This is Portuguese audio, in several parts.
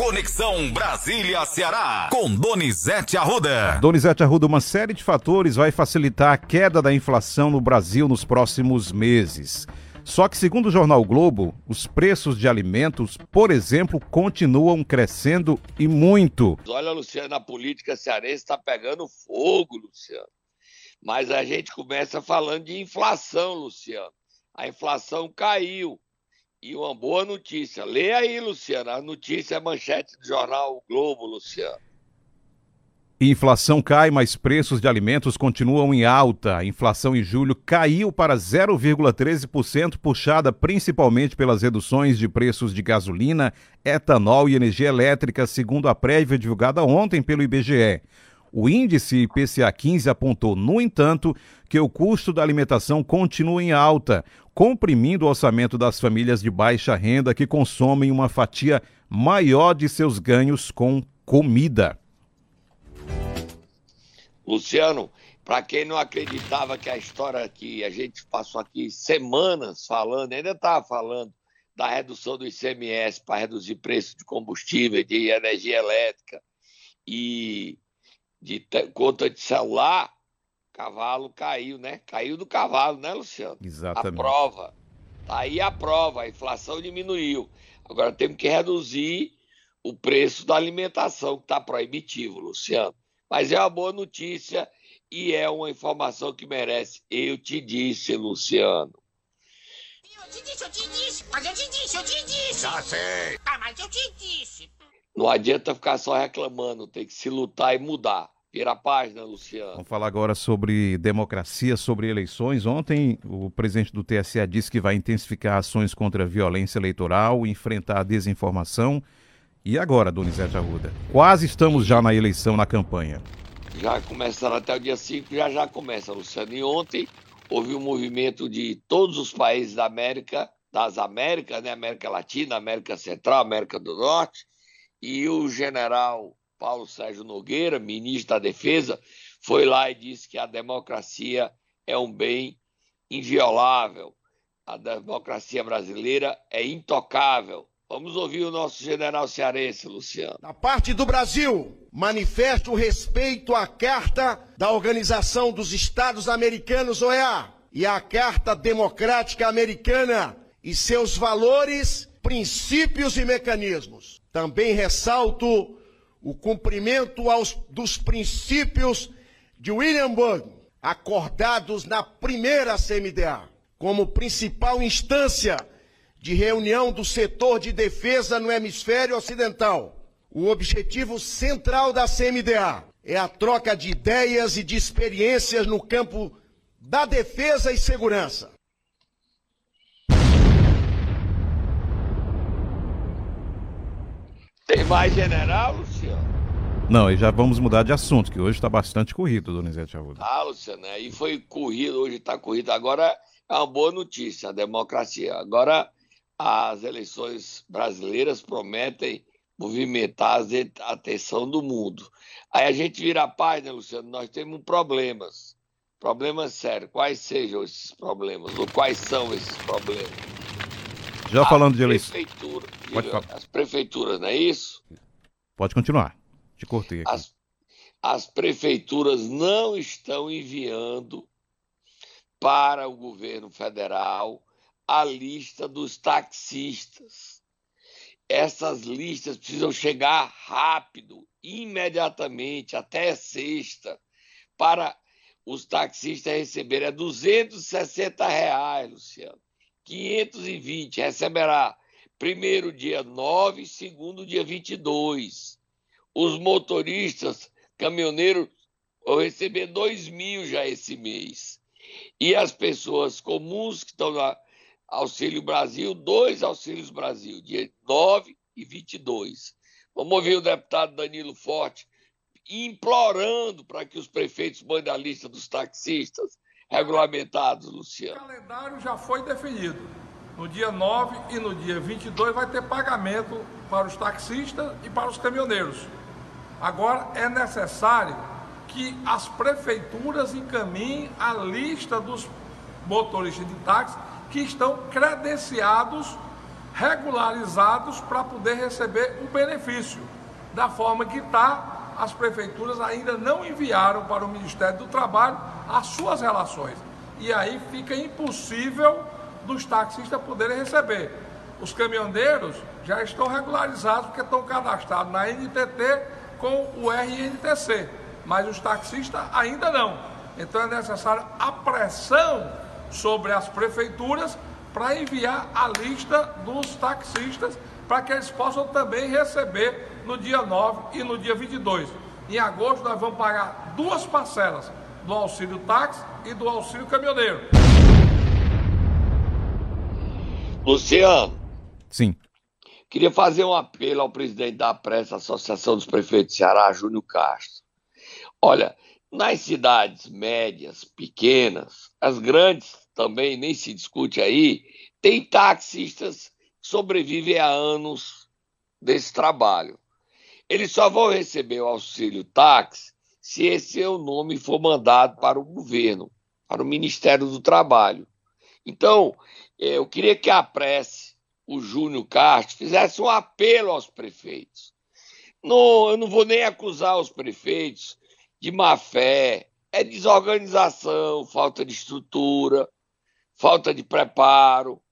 Conexão Brasília-Ceará, com Donizete Arruda. Donizete Arruda, uma série de fatores vai facilitar a queda da inflação no Brasil nos próximos meses. Só que, segundo o jornal Globo, os preços de alimentos, por exemplo, continuam crescendo e muito. Olha, Luciano, a política cearense está pegando fogo, Luciano. Mas a gente começa falando de inflação, Luciano. A inflação caiu. E uma boa notícia. Lê aí, Luciano. A notícia é manchete do jornal o Globo, Luciano. Inflação cai, mas preços de alimentos continuam em alta. A inflação em julho caiu para 0,13%, puxada principalmente pelas reduções de preços de gasolina, etanol e energia elétrica, segundo a prévia divulgada ontem pelo IBGE. O índice IPCA 15 apontou, no entanto, que o custo da alimentação continua em alta, comprimindo o orçamento das famílias de baixa renda que consomem uma fatia maior de seus ganhos com comida. Luciano, para quem não acreditava que a história que a gente passou aqui semanas falando, ainda estava falando da redução do ICMS para reduzir preço de combustível, de energia elétrica e de conta de celular, cavalo caiu, né? Caiu do cavalo, né, Luciano? Exatamente. A prova. Tá aí a prova, a inflação diminuiu. Agora temos que reduzir o preço da alimentação, que está proibitivo, Luciano. Mas é uma boa notícia e é uma informação que merece. Eu te disse, Luciano. Eu te disse, eu te disse, mas eu te disse, eu te disse. Já sei. Ah, mas eu te disse. Não adianta ficar só reclamando, tem que se lutar e mudar. Vira a página, Luciano. Vamos falar agora sobre democracia, sobre eleições. Ontem, o presidente do TSE disse que vai intensificar ações contra a violência eleitoral, enfrentar a desinformação. E agora, Donizete Arruda? Quase estamos já na eleição, na campanha. Já começaram até o dia 5, já já começa, Luciano. E ontem houve um movimento de todos os países da América, das Américas, né? América Latina, América Central, América do Norte, e o general Paulo Sérgio Nogueira, ministro da Defesa, foi lá e disse que a democracia é um bem inviolável. A democracia brasileira é intocável. Vamos ouvir o nosso general cearense, Luciano. Da parte do Brasil, manifesto respeito à Carta da Organização dos Estados Americanos, OEA, e à Carta Democrática Americana e seus valores, princípios e mecanismos. Também ressalto o cumprimento aos, dos princípios de Williamsburg, acordados na primeira CMDA, como principal instância de reunião do setor de defesa no hemisfério ocidental. O objetivo central da CMDA é a troca de ideias e de experiências no campo da defesa e segurança. Tem mais general, Luciano? Não, e já vamos mudar de assunto, que hoje está bastante corrido, Donizete Arruda. Ah, Luciano, aí foi corrido, hoje está corrido. Agora é uma boa notícia, a democracia. Agora as eleições brasileiras prometem movimentar a atenção do mundo. Aí a gente vira a página, Luciano, nós temos problemas. Problemas sérios. Quais sejam esses problemas? Ou quais são esses problemas? Já falando de eleições. Prefeitura, Pode falar. as prefeituras, não é isso? Pode continuar. Te cortei aqui. As, as prefeituras não estão enviando para o governo federal a lista dos taxistas. Essas listas precisam chegar rápido, imediatamente, até sexta, para os taxistas receberem. É 260 reais, Luciano. 520 receberá primeiro dia 9, segundo dia 22. Os motoristas, caminhoneiros, vão receber 2 mil já esse mês. E as pessoas comuns que estão na Auxílio Brasil, dois Auxílios Brasil, dia 9 e 22. Vamos ouvir o deputado Danilo Forte implorando para que os prefeitos mandem a lista dos taxistas regulamentados, O Luciano. calendário já foi definido. No dia 9 e no dia 22 vai ter pagamento para os taxistas e para os caminhoneiros. Agora é necessário que as prefeituras encaminhem a lista dos motoristas de táxi que estão credenciados regularizados para poder receber o benefício. Da forma que está, as prefeituras ainda não enviaram para o Ministério do Trabalho as suas relações. E aí fica impossível dos taxistas poderem receber. Os caminhoneiros já estão regularizados porque estão cadastrados na NTT com o RNTC, mas os taxistas ainda não. Então é necessária a pressão sobre as prefeituras para enviar a lista dos taxistas para que eles possam também receber no dia 9 e no dia 22. Em agosto nós vamos pagar duas parcelas do auxílio táxi e do auxílio caminhoneiro. Luciano. Sim. Queria fazer um apelo ao presidente da Pressa, Associação dos Prefeitos de Ceará, Júnior Castro. Olha, nas cidades médias, pequenas, as grandes também nem se discute aí, tem taxistas que sobrevivem há anos desse trabalho. Eles só vão receber o auxílio táxi se esse seu nome for mandado para o governo, para o Ministério do Trabalho. Então, eh, eu queria que a prece, o Júnior Castro, fizesse um apelo aos prefeitos. Não, eu não vou nem acusar os prefeitos de má fé, é desorganização, falta de estrutura falta de preparo.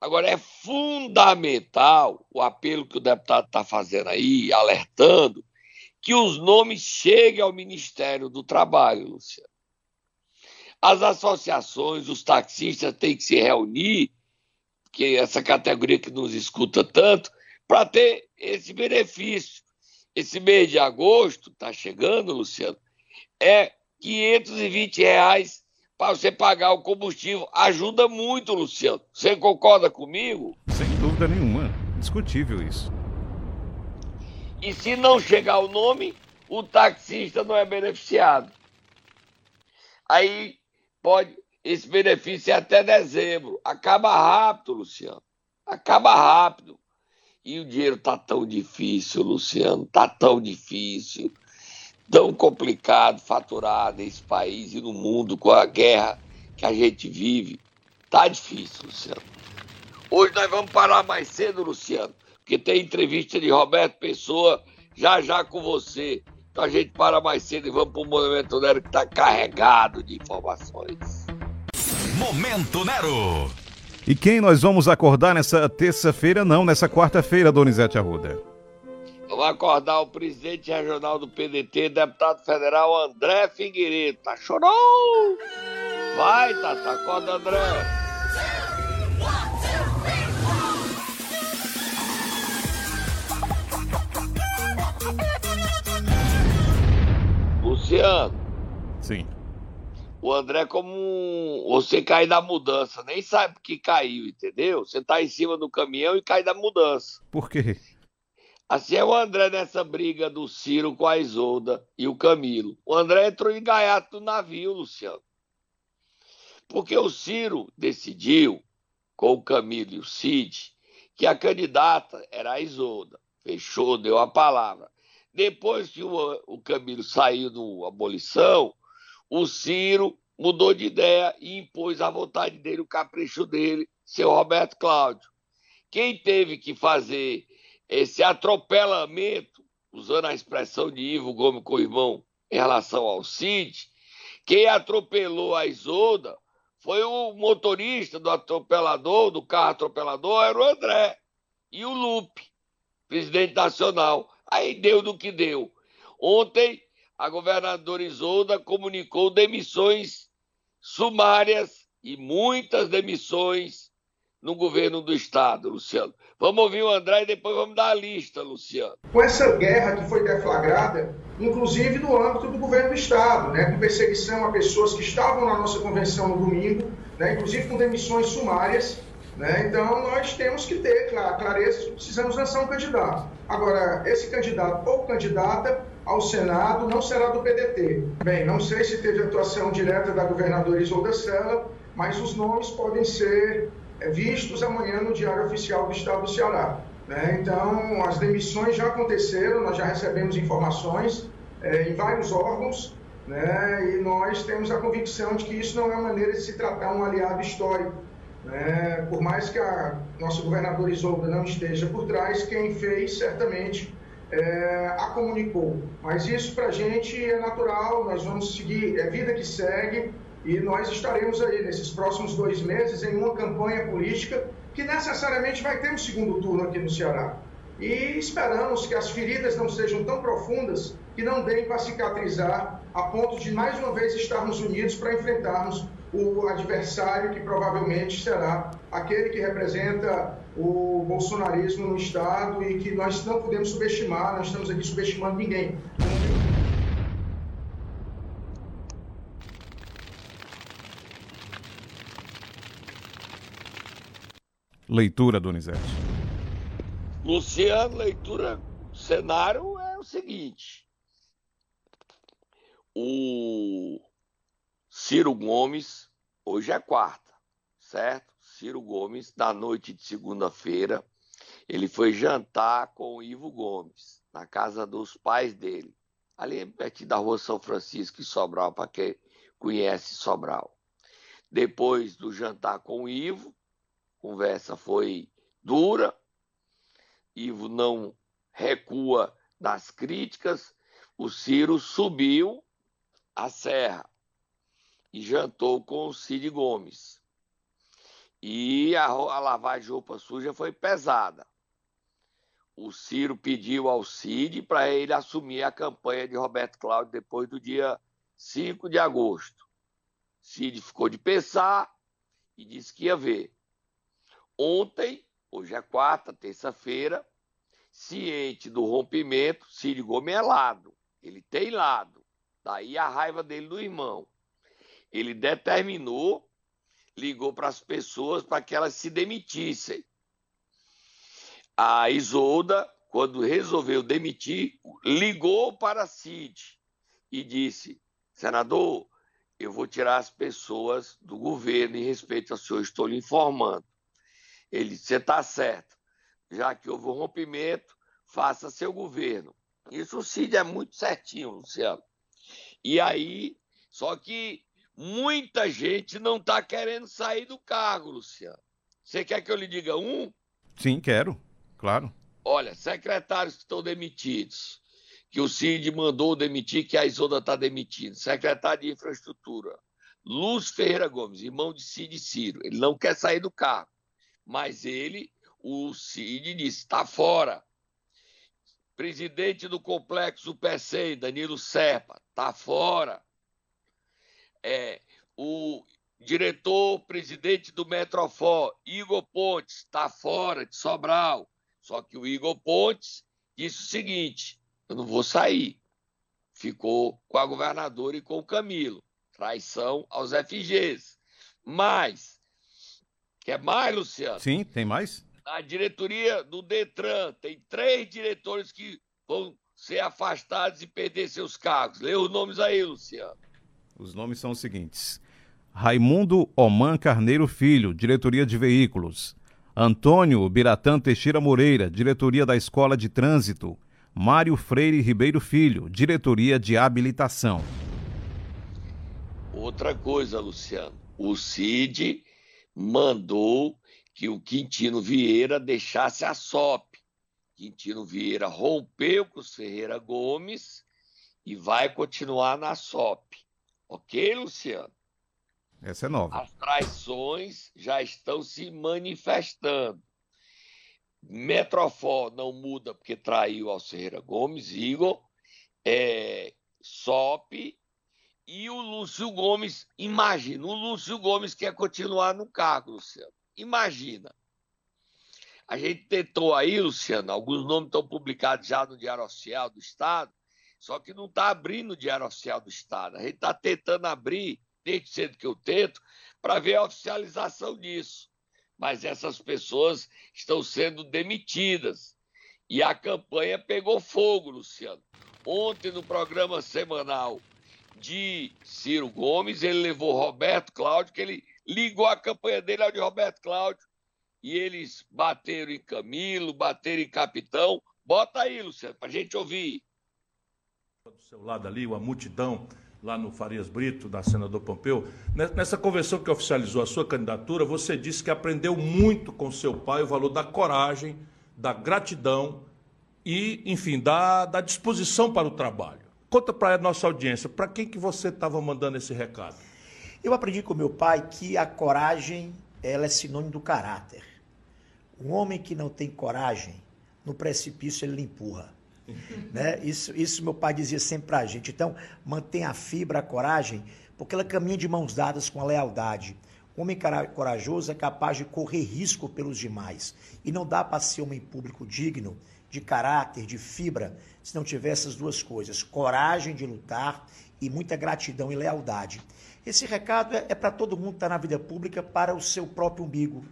Agora, é fundamental o apelo que o deputado está fazendo aí, alertando, que os nomes cheguem ao Ministério do Trabalho, Luciano. As associações, os taxistas têm que se reunir, que essa categoria que nos escuta tanto, para ter esse benefício. Esse mês de agosto, está chegando, Luciano, é 520 reais para você pagar o combustível. Ajuda muito, Luciano. Você concorda comigo? Sem dúvida nenhuma. Discutível isso. E se não chegar o nome, o taxista não é beneficiado. Aí pode esse benefício é até dezembro. Acaba rápido, Luciano. Acaba rápido. E o dinheiro tá tão difícil, Luciano, tá tão difícil tão complicado faturar nesse país e no mundo com a guerra que a gente vive. Tá difícil, Luciano. Hoje nós vamos parar mais cedo, Luciano, porque tem entrevista de Roberto Pessoa já já com você. Então a gente para mais cedo e vamos para o Momento Nero que está carregado de informações. Momento Nero. E quem nós vamos acordar nessa terça-feira? Não, nessa quarta-feira, Donizete Arruda. Acordar o presidente regional do PDT, deputado federal André Figueiredo. Tá chorou? Vai, Tata, acorda, André. Luciano. Sim. O André, como um... você cai da mudança, nem sabe que caiu, entendeu? Você tá em cima do caminhão e cai da mudança. Por quê? Assim é o André nessa briga do Ciro com a Isolda e o Camilo. O André entrou em gaiato do navio, Luciano. Porque o Ciro decidiu, com o Camilo e o Cid, que a candidata era a Isolda. Fechou, deu a palavra. Depois que o, o Camilo saiu do abolição, o Ciro mudou de ideia e impôs a vontade dele, o capricho dele, seu Roberto Cláudio. Quem teve que fazer esse atropelamento, usando a expressão de Ivo Gomes com o irmão em relação ao Cid, quem atropelou a Isolda foi o motorista do atropelador, do carro atropelador, era o André. E o Lupe, presidente nacional. Aí deu do que deu. Ontem, a governadora Isolda comunicou demissões sumárias e muitas demissões no governo do Estado, Luciano. Vamos ouvir o André e depois vamos dar a lista, Luciano. Com essa guerra que foi deflagrada, inclusive no âmbito do governo do Estado, né, com perseguição a pessoas que estavam na nossa convenção no domingo, né, inclusive com demissões sumárias. Né, então, nós temos que ter clareza que precisamos lançar um candidato. Agora, esse candidato ou candidata ao Senado não será do PDT. Bem, não sei se teve atuação direta da governadora Isolda Sela, mas os nomes podem ser vistos amanhã no Diário Oficial do Estado do Ceará. Né? Então, as demissões já aconteceram, nós já recebemos informações é, em vários órgãos, né? e nós temos a convicção de que isso não é maneira de se tratar um aliado histórico Né? Por mais que a nossa governadora Isolda não esteja por trás, quem fez certamente é, a comunicou. Mas isso para a gente é natural, nós vamos seguir, é vida que segue e nós estaremos aí nesses próximos dois meses em uma campanha política que necessariamente vai ter um segundo turno aqui no Ceará. E esperamos que as feridas não sejam tão profundas que não deem para cicatrizar a ponto de mais uma vez estarmos unidos para enfrentarmos o adversário que provavelmente será aquele que representa o bolsonarismo no Estado e que nós não podemos subestimar, nós estamos aqui subestimando ninguém. Leitura, Donizete. Luciano, leitura cenário é o seguinte. O Ciro Gomes, hoje é quarta, certo? Ciro Gomes, na noite de segunda-feira, ele foi jantar com o Ivo Gomes, na casa dos pais dele, ali perto da rua São Francisco, em Sobral, para quem conhece Sobral. Depois do jantar com o Ivo, conversa foi dura, Ivo não recua nas críticas, o Ciro subiu a serra e jantou com o Cid Gomes. E a, a lavagem de roupa suja foi pesada. O Ciro pediu ao Cid para ele assumir a campanha de Roberto Cláudio depois do dia 5 de agosto. Cid ficou de pensar e disse que ia ver. Ontem, hoje é quarta, terça-feira, ciente do rompimento, Cid Gomes é lado. Ele tem lado. Daí a raiva dele do irmão. Ele determinou, ligou para as pessoas para que elas se demitissem. A Isolda, quando resolveu demitir, ligou para Cid e disse: Senador, eu vou tirar as pessoas do governo em respeito ao senhor, estou lhe informando. Ele disse: Você está certo. Já que houve um rompimento, faça seu governo. Isso o Cid é muito certinho, Luciano. E aí, só que muita gente não está querendo sair do cargo, Luciano. Você quer que eu lhe diga um? Sim, quero, claro. Olha, secretários que estão demitidos, que o Cid mandou demitir, que a Isolda está demitindo. Secretário de Infraestrutura, Lúcio Ferreira Gomes, irmão de Cid Ciro. Ele não quer sair do cargo, mas ele, o Cid disse, está fora presidente do complexo PSEI, Danilo Serpa, está fora. É, o diretor, presidente do Metrofor, Igor Pontes, está fora de Sobral. Só que o Igor Pontes disse o seguinte: eu não vou sair. Ficou com a governadora e com o Camilo. Traição aos FGs. Mas, quer mais, Luciano? Sim, tem mais? a diretoria do Detran tem três diretores que vão ser afastados e perder seus cargos. Lê os nomes aí, Luciano. Os nomes são os seguintes: Raimundo Oman Carneiro Filho, diretoria de veículos. Antônio Biratã Teixeira Moreira, diretoria da Escola de Trânsito. Mário Freire Ribeiro Filho, diretoria de habilitação. Outra coisa, Luciano, o CID mandou que o Quintino Vieira deixasse a SOP. Quintino Vieira rompeu com os Ferreira Gomes e vai continuar na SOP. Ok, Luciano? Essa é nova. As traições já estão se manifestando. Metrofor não muda porque traiu ao Ferreira Gomes, Igor. É, SOP e o Lúcio Gomes, imagina, o Lúcio Gomes quer continuar no cargo, Luciano. Imagina. A gente tentou aí, Luciano, alguns nomes estão publicados já no Diário Oficial do Estado, só que não está abrindo o Diário Oficial do Estado. A gente está tentando abrir, desde cedo que eu tento, para ver a oficialização disso. Mas essas pessoas estão sendo demitidas. E a campanha pegou fogo, Luciano. Ontem, no programa semanal de Ciro Gomes, ele levou Roberto Cláudio, que ele ligou a campanha dele ao de Roberto Cláudio e eles bateram em Camilo, bateram em Capitão. Bota aí, Luciano, para a gente ouvir. Do seu lado ali, uma multidão lá no Farias Brito, da senador Pompeu. Nessa convenção que oficializou a sua candidatura, você disse que aprendeu muito com seu pai o valor da coragem, da gratidão e, enfim, da, da disposição para o trabalho. Conta para a nossa audiência, para quem que você estava mandando esse recado? Eu aprendi com meu pai que a coragem ela é sinônimo do caráter. Um homem que não tem coragem, no precipício ele empurra. né? isso, isso meu pai dizia sempre para a gente. Então, mantenha a fibra, a coragem, porque ela caminha de mãos dadas com a lealdade. Um homem corajoso é capaz de correr risco pelos demais. E não dá para ser homem público digno, de caráter, de fibra, se não tiver essas duas coisas: coragem de lutar e muita gratidão e lealdade. Esse recado é, é para todo mundo que está na vida pública para o seu próprio umbigo.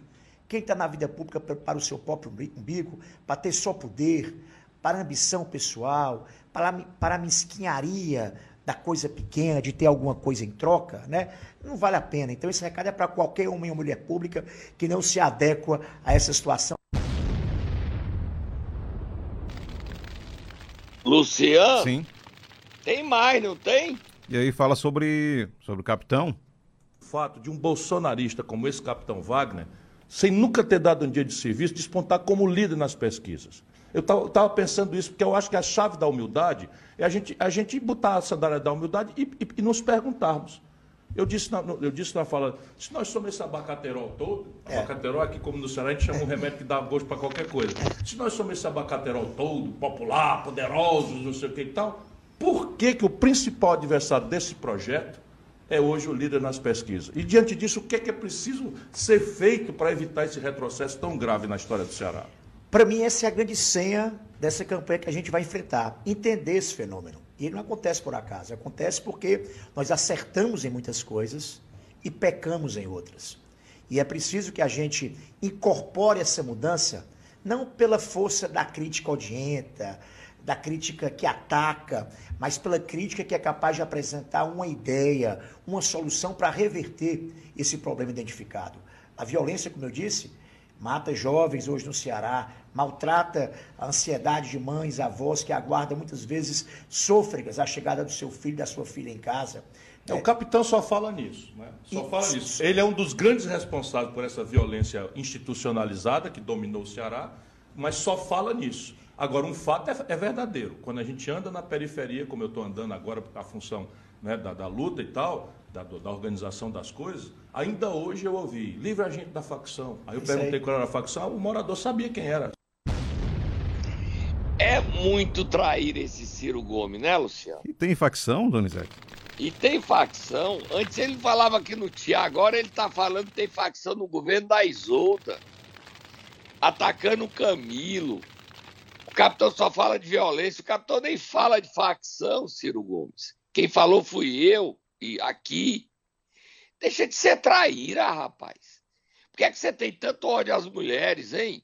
Quem está na vida pública para o seu próprio umbigo, para ter só poder, para ambição pessoal, para, para a mesquinharia da coisa pequena, de ter alguma coisa em troca, né? Não vale a pena. Então esse recado é para qualquer homem ou mulher pública que não se adequa a essa situação. Luciano? Sim. Tem mais, não tem? E aí fala sobre, sobre o capitão. O fato de um bolsonarista como esse capitão Wagner, sem nunca ter dado um dia de serviço, despontar como líder nas pesquisas. Eu estava pensando isso porque eu acho que a chave da humildade é a gente, a gente botar a sandália da humildade e, e, e nos perguntarmos. Eu disse, na, eu disse na fala, se nós somos esse abacaterol todo, é. abacaterol aqui como no Ceará a gente chama um remédio que dá gosto para qualquer coisa. Se nós somos esse abacaterol todo, popular, poderosos, não sei o que e tal, por que, que o principal adversário desse projeto é hoje o líder nas pesquisas? E diante disso, o que é, que é preciso ser feito para evitar esse retrocesso tão grave na história do Ceará? Para mim, essa é a grande senha dessa campanha que a gente vai enfrentar. Entender esse fenômeno. E não acontece por acaso, acontece porque nós acertamos em muitas coisas e pecamos em outras. E é preciso que a gente incorpore essa mudança, não pela força da crítica odienta, da crítica que ataca, mas pela crítica que é capaz de apresentar uma ideia, uma solução para reverter esse problema identificado. A violência, como eu disse, mata jovens hoje no Ceará, maltrata a ansiedade de mães, avós que aguardam muitas vezes sôfregas a chegada do seu filho, da sua filha em casa. É, o capitão só fala nisso, né? Só e, fala nisso. Ele é um dos grandes responsáveis por essa violência institucionalizada que dominou o Ceará, mas só fala nisso. Agora, um fato é, é verdadeiro. Quando a gente anda na periferia, como eu estou andando agora, a função né, da, da, luta e tal, da, da, organização das coisas, ainda hoje eu ouvi, livre a gente da facção. Aí eu Isso perguntei aí. qual era a facção, o morador sabia quem era. É muito trair esse Ciro Gomes, né, Luciano? E tem facção, Donizete? E tem facção. Antes ele falava aqui no Tia, agora ele está falando que tem facção no governo da Isolda, atacando o Camilo. O capitão só fala de violência, o capitão nem fala de facção, Ciro Gomes. Quem falou fui eu, e aqui. Deixa de ser traíra, rapaz. Por que, é que você tem tanto ódio às mulheres, hein?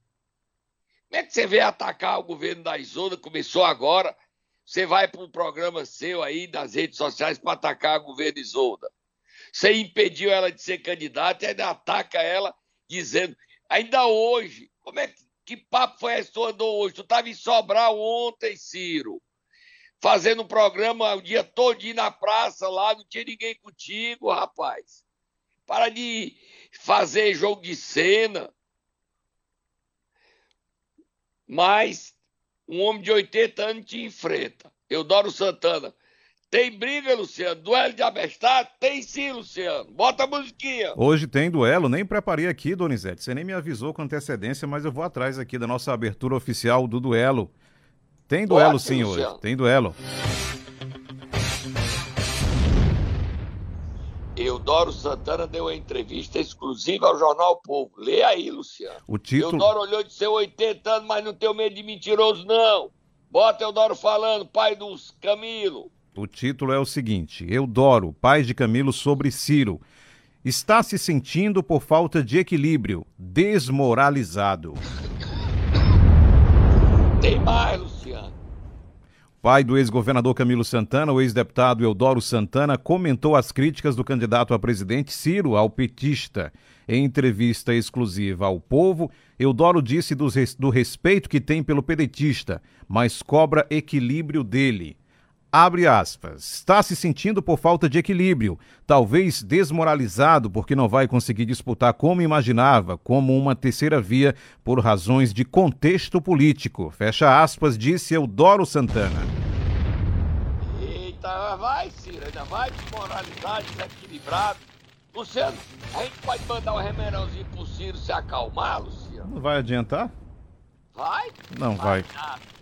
Como é que você veio atacar o governo da Isolda? Começou agora. Você vai para um programa seu aí nas redes sociais para atacar o governo Isolda. Você impediu ela de ser candidata e ainda ataca ela dizendo. Ainda hoje, como é que que papo foi esse que tu andou hoje? Tu estava em Sobral ontem, Ciro. Fazendo um programa o dia todo na praça lá, não tinha ninguém contigo, rapaz. Para de fazer jogo de cena. Mas um homem de 80 anos te enfrenta. Eudoro Santana. Tem briga, Luciano? Duelo de abestado? Tem sim, Luciano. Bota a musiquinha. Hoje tem duelo, nem preparei aqui, Donizete. Você nem me avisou com antecedência, mas eu vou atrás aqui da nossa abertura oficial do duelo. Tem duelo sim Luciano. hoje, tem duelo. Eudoro Santana deu uma entrevista exclusiva ao Jornal Povo. Lê aí, Luciano. O título... Eudoro olhou de ser 80 anos, mas não tem medo de mentiroso, não. Bota Eudoro falando, pai dos Camilo. O título é o seguinte: Eudoro, pai de Camilo sobre Ciro. Está se sentindo por falta de equilíbrio, desmoralizado. Tem mais, Luciano. Pai do ex-governador Camilo Santana, o ex-deputado Eudoro Santana, comentou as críticas do candidato a presidente Ciro ao petista. Em entrevista exclusiva ao Povo, Eudoro disse do respeito que tem pelo pedetista, mas cobra equilíbrio dele Abre aspas. Está se sentindo por falta de equilíbrio, talvez desmoralizado porque não vai conseguir disputar como imaginava, como uma terceira via por razões de contexto político. Fecha aspas, disse Eudoro Santana. Eita, vai, Ciro, ainda vai desmoralizar, desequilibrado. Luciano, a gente pode mandar um remerãozinho pro Ciro se acalmar, Luciano? Não vai adiantar? Vai? Não vai. Nada.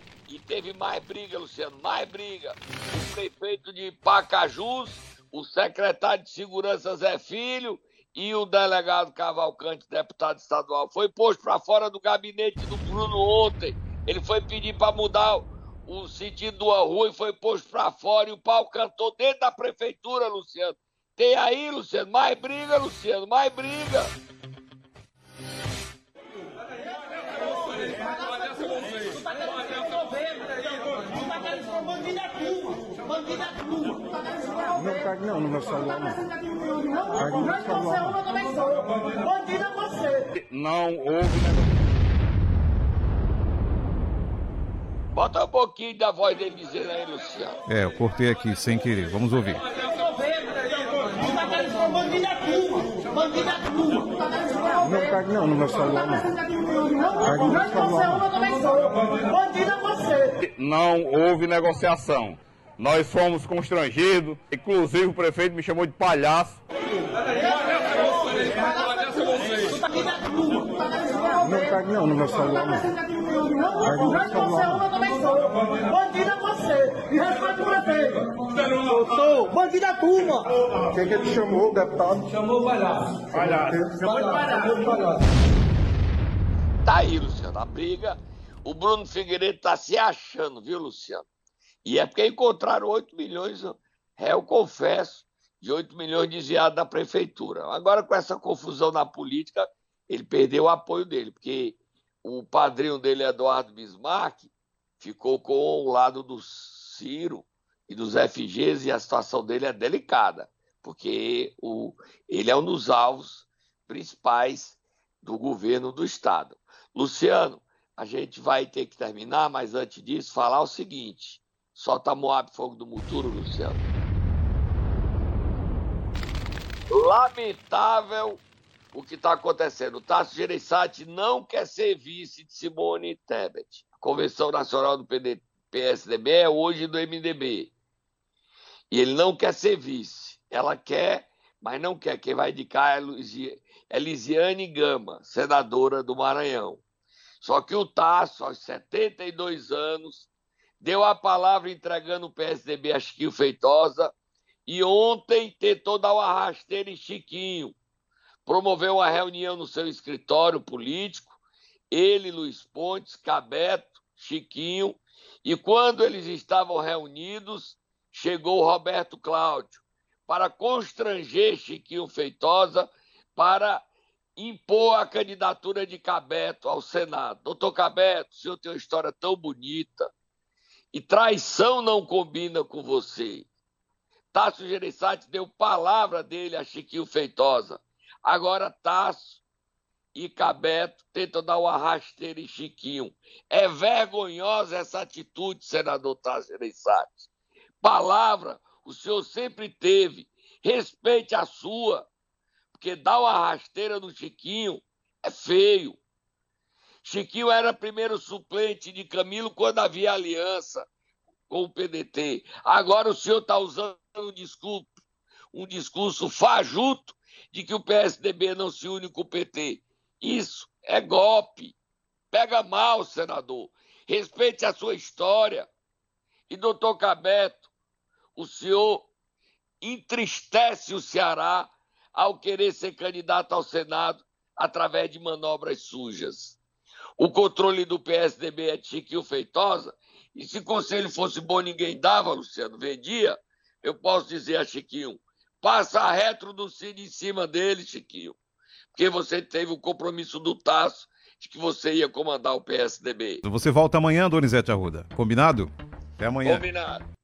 Teve mais briga, Luciano, mais briga. O prefeito de Pacajus, o secretário de Segurança Zé Filho e o delegado Cavalcante, deputado estadual, foi posto para fora do gabinete do Bruno ontem. Ele foi pedir para mudar o sentido da rua e foi posto para fora e o pau cantou dentro da prefeitura, Luciano. Tem aí, Luciano, mais briga, Luciano, mais briga. Não cague não no meu celular, não. Cague no meu celular. Não houve Bota um pouquinho da voz dele dizendo aí, Luciano. É, eu cortei aqui sem querer. Vamos ouvir. Não cague não no meu celular, não. Não houve negociação. Nós fomos constrangidos, inclusive o prefeito me chamou de palhaço. Não cague não no meu celular, não. Cague no meu celular. Bandido é você, e o bandido é turma. Quem que te chamou, deputado? Chamou o palhaço. Palhaço. Chamou de palhaço. Tá aí, Luciano, a briga. O Bruno Figueiredo tá se achando, viu, Luciano? E é porque encontraram 8 milhões, é, eu confesso, de 8 milhões desviados da prefeitura. Agora, com essa confusão na política, ele perdeu o apoio dele, porque o padrinho dele, Eduardo Bismarck, ficou com o lado do Ciro e dos FGs e a situação dele é delicada, porque o, ele é um dos alvos principais do governo do Estado. Luciano, a gente vai ter que terminar, mas antes disso, falar o seguinte: solta Moab Fogo do Muturo, Luciano. Lamentável o que está acontecendo. O Tasso Gereissati não quer ser vice de Simone Tebet. A Convenção Nacional do PD, PSDB é hoje do MDB. E ele não quer ser vice. Ela quer, mas não quer. Quem vai indicar é Lisiane Gama, senadora do Maranhão. Só que o Tasso, aos 72 anos, deu a palavra entregando o PSDB a Chiquinho Feitosa e ontem tentou dar uma rasteira em Chiquinho. Promoveu uma reunião no seu escritório político, ele, Luiz Pontes, Cabeto, Chiquinho, e quando eles estavam reunidos, chegou Roberto Cláudio para constranger Chiquinho Feitosa para impor a candidatura de Cabeto ao Senado. Doutor Cabeto, o senhor tem uma história tão bonita e traição não combina com você. Tasso Gereissati deu palavra dele a Chiquinho Feitosa. Agora Tasso e Cabeto tentam dar uma rasteira em Chiquinho. É vergonhosa essa atitude, senador Tasso Gereissati. Palavra o senhor sempre teve. Respeite a sua. Porque dar uma rasteira no Chiquinho é feio. Chiquinho era primeiro suplente de Camilo quando havia aliança com o PDT. Agora o senhor está usando um discurso, um discurso fajuto de que o PSDB não se une com o PT. Isso é golpe. Pega mal, senador. Respeite a sua história. E, doutor Cabeto, o senhor entristece o Ceará ao querer ser candidato ao Senado através de manobras sujas. O controle do PSDB é de Chiquinho Feitosa, e se o conselho fosse bom, ninguém dava, Luciano, vendia. Eu posso dizer a Chiquinho: passa a retro do Cid em cima dele, Chiquinho, porque você teve o compromisso do Tasso de que você ia comandar o PSDB. Você volta amanhã, Donizete Arruda. Combinado? Até amanhã. Combinado.